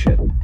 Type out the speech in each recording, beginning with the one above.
shit.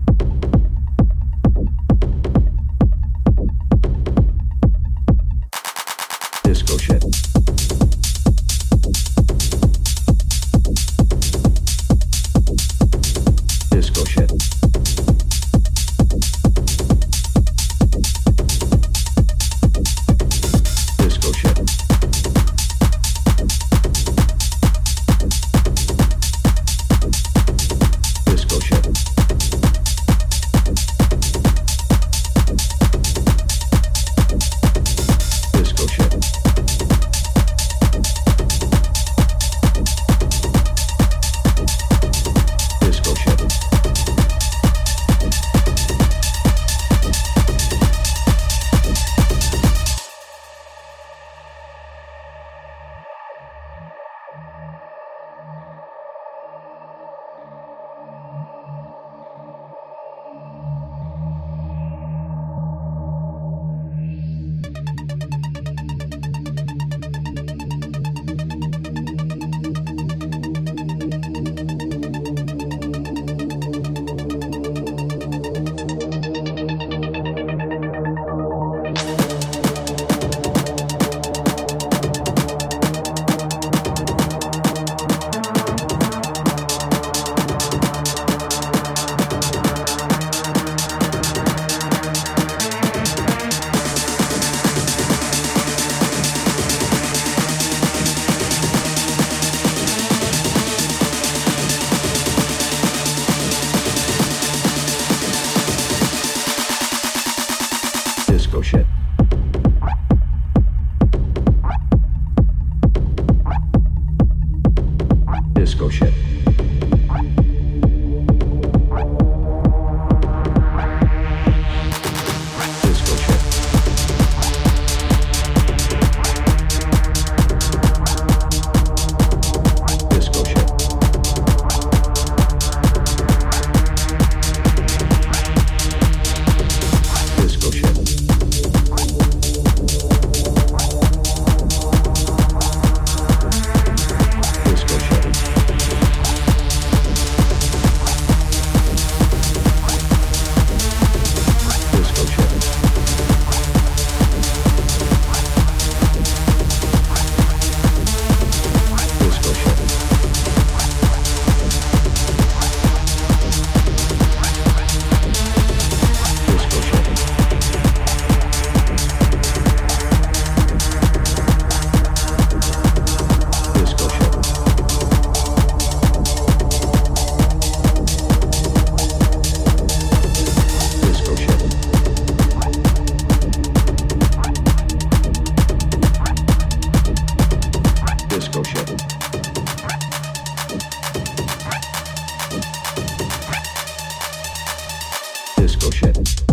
shit.